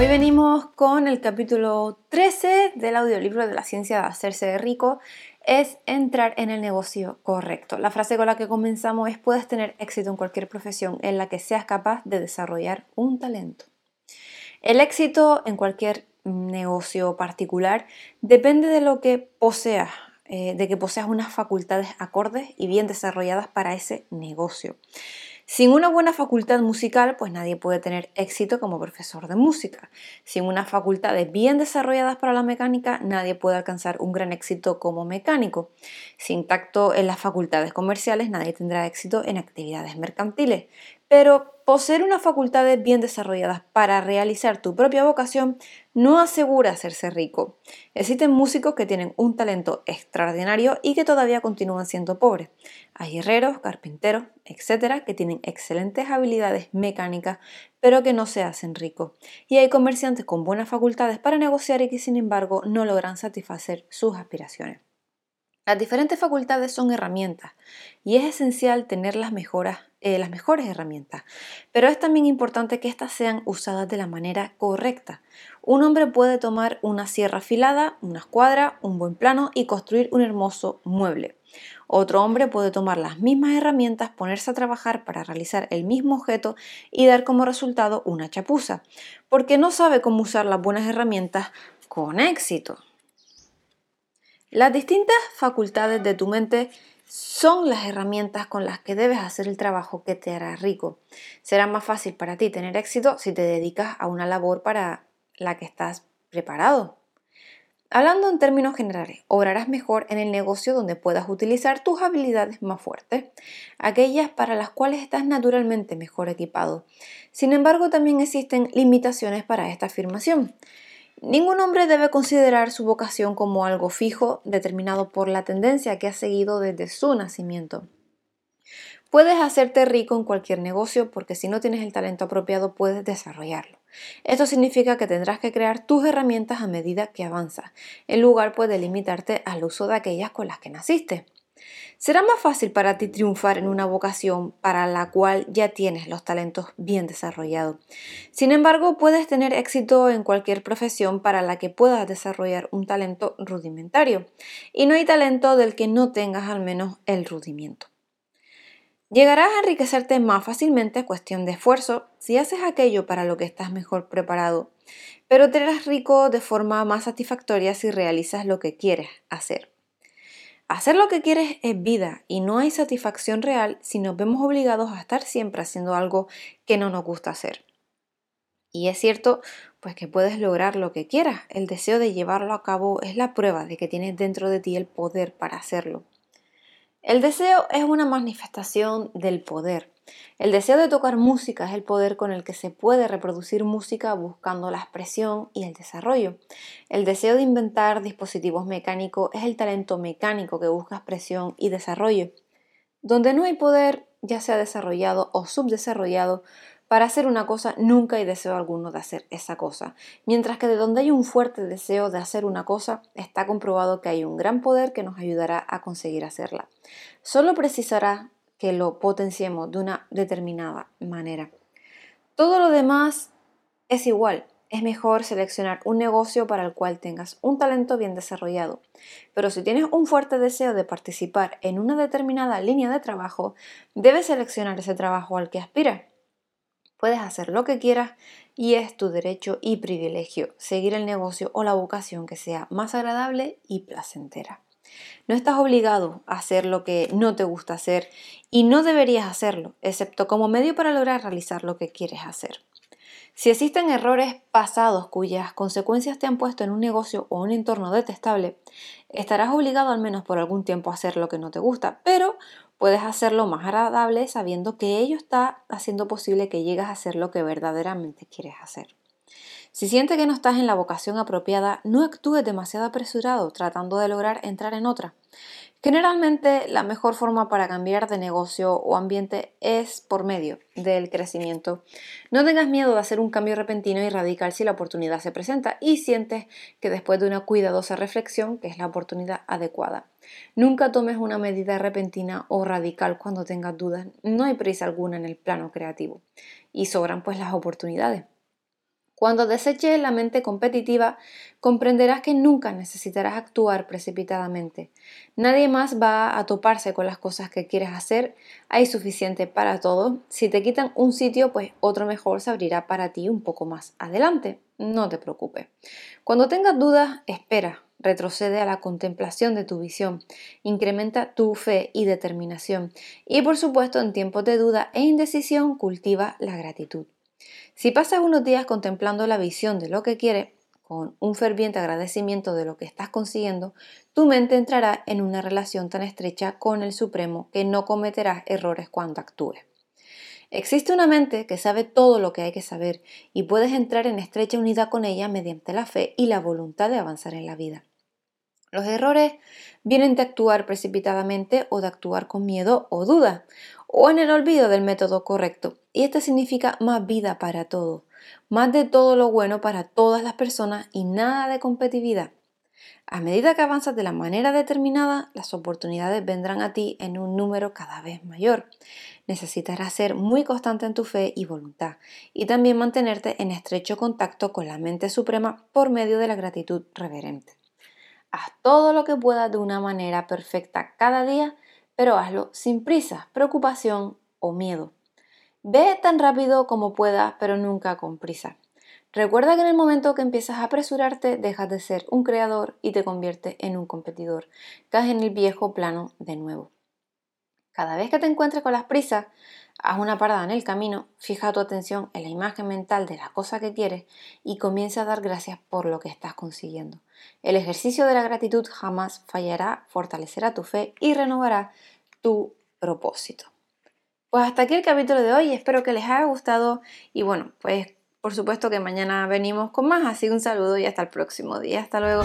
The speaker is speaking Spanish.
Hoy venimos con el capítulo 13 del audiolibro de la ciencia de hacerse rico. Es entrar en el negocio correcto. La frase con la que comenzamos es puedes tener éxito en cualquier profesión en la que seas capaz de desarrollar un talento. El éxito en cualquier negocio particular depende de lo que poseas, eh, de que poseas unas facultades acordes y bien desarrolladas para ese negocio. Sin una buena facultad musical, pues nadie puede tener éxito como profesor de música. Sin unas facultades bien desarrolladas para la mecánica, nadie puede alcanzar un gran éxito como mecánico. Sin tacto en las facultades comerciales, nadie tendrá éxito en actividades mercantiles. Pero poseer unas facultades bien desarrolladas para realizar tu propia vocación no asegura hacerse rico. Existen músicos que tienen un talento extraordinario y que todavía continúan siendo pobres. Hay herreros, carpinteros, etcétera, que tienen excelentes habilidades mecánicas, pero que no se hacen ricos. Y hay comerciantes con buenas facultades para negociar y que sin embargo no logran satisfacer sus aspiraciones. Las diferentes facultades son herramientas y es esencial tener las, eh, las mejores herramientas, pero es también importante que éstas sean usadas de la manera correcta. Un hombre puede tomar una sierra afilada, una escuadra, un buen plano y construir un hermoso mueble. Otro hombre puede tomar las mismas herramientas, ponerse a trabajar para realizar el mismo objeto y dar como resultado una chapuza, porque no sabe cómo usar las buenas herramientas con éxito. Las distintas facultades de tu mente son las herramientas con las que debes hacer el trabajo que te hará rico. Será más fácil para ti tener éxito si te dedicas a una labor para la que estás preparado. Hablando en términos generales, obrarás mejor en el negocio donde puedas utilizar tus habilidades más fuertes, aquellas para las cuales estás naturalmente mejor equipado. Sin embargo, también existen limitaciones para esta afirmación. Ningún hombre debe considerar su vocación como algo fijo, determinado por la tendencia que ha seguido desde su nacimiento. Puedes hacerte rico en cualquier negocio porque si no tienes el talento apropiado puedes desarrollarlo. Esto significa que tendrás que crear tus herramientas a medida que avanzas, en lugar de limitarte al uso de aquellas con las que naciste. Será más fácil para ti triunfar en una vocación para la cual ya tienes los talentos bien desarrollados. Sin embargo, puedes tener éxito en cualquier profesión para la que puedas desarrollar un talento rudimentario. Y no hay talento del que no tengas al menos el rudimiento. Llegarás a enriquecerte más fácilmente cuestión de esfuerzo si haces aquello para lo que estás mejor preparado, pero te harás rico de forma más satisfactoria si realizas lo que quieres hacer. Hacer lo que quieres es vida y no hay satisfacción real si nos vemos obligados a estar siempre haciendo algo que no nos gusta hacer. Y es cierto, pues que puedes lograr lo que quieras. El deseo de llevarlo a cabo es la prueba de que tienes dentro de ti el poder para hacerlo. El deseo es una manifestación del poder. El deseo de tocar música es el poder con el que se puede reproducir música buscando la expresión y el desarrollo. El deseo de inventar dispositivos mecánicos es el talento mecánico que busca expresión y desarrollo. Donde no hay poder, ya sea desarrollado o subdesarrollado, para hacer una cosa nunca hay deseo alguno de hacer esa cosa, mientras que de donde hay un fuerte deseo de hacer una cosa, está comprobado que hay un gran poder que nos ayudará a conseguir hacerla. Solo precisará que lo potenciemos de una determinada manera. Todo lo demás es igual. Es mejor seleccionar un negocio para el cual tengas un talento bien desarrollado. Pero si tienes un fuerte deseo de participar en una determinada línea de trabajo, debes seleccionar ese trabajo al que aspiras. Puedes hacer lo que quieras y es tu derecho y privilegio seguir el negocio o la vocación que sea más agradable y placentera. No estás obligado a hacer lo que no te gusta hacer y no deberías hacerlo, excepto como medio para lograr realizar lo que quieres hacer. Si existen errores pasados cuyas consecuencias te han puesto en un negocio o un entorno detestable, estarás obligado al menos por algún tiempo a hacer lo que no te gusta, pero puedes hacerlo más agradable sabiendo que ello está haciendo posible que llegues a hacer lo que verdaderamente quieres hacer. Si sientes que no estás en la vocación apropiada, no actúes demasiado apresurado tratando de lograr entrar en otra. Generalmente la mejor forma para cambiar de negocio o ambiente es por medio del crecimiento. No tengas miedo de hacer un cambio repentino y radical si la oportunidad se presenta y sientes que después de una cuidadosa reflexión, que es la oportunidad adecuada. Nunca tomes una medida repentina o radical cuando tengas dudas. No hay prisa alguna en el plano creativo y sobran pues las oportunidades. Cuando deseches la mente competitiva, comprenderás que nunca necesitarás actuar precipitadamente. Nadie más va a toparse con las cosas que quieres hacer. Hay suficiente para todos. Si te quitan un sitio, pues otro mejor se abrirá para ti un poco más adelante. No te preocupes. Cuando tengas dudas, espera. Retrocede a la contemplación de tu visión, incrementa tu fe y determinación y por supuesto en tiempos de duda e indecisión cultiva la gratitud. Si pasas unos días contemplando la visión de lo que quieres, con un ferviente agradecimiento de lo que estás consiguiendo, tu mente entrará en una relación tan estrecha con el Supremo que no cometerás errores cuando actúes. Existe una mente que sabe todo lo que hay que saber y puedes entrar en estrecha unidad con ella mediante la fe y la voluntad de avanzar en la vida. Los errores vienen de actuar precipitadamente o de actuar con miedo o duda, o en el olvido del método correcto. Y esto significa más vida para todo, más de todo lo bueno para todas las personas y nada de competitividad. A medida que avanzas de la manera determinada, las oportunidades vendrán a ti en un número cada vez mayor. Necesitarás ser muy constante en tu fe y voluntad y también mantenerte en estrecho contacto con la mente suprema por medio de la gratitud reverente. Haz todo lo que puedas de una manera perfecta cada día, pero hazlo sin prisa, preocupación o miedo. Ve tan rápido como puedas, pero nunca con prisa. Recuerda que en el momento que empiezas a apresurarte, dejas de ser un creador y te conviertes en un competidor. Caes en el viejo plano de nuevo. Cada vez que te encuentres con las prisas, haz una parada en el camino, fija tu atención en la imagen mental de la cosa que quieres y comienza a dar gracias por lo que estás consiguiendo. El ejercicio de la gratitud jamás fallará, fortalecerá tu fe y renovará tu propósito. Pues hasta aquí el capítulo de hoy, espero que les haya gustado y bueno, pues por supuesto que mañana venimos con más, así un saludo y hasta el próximo día, hasta luego.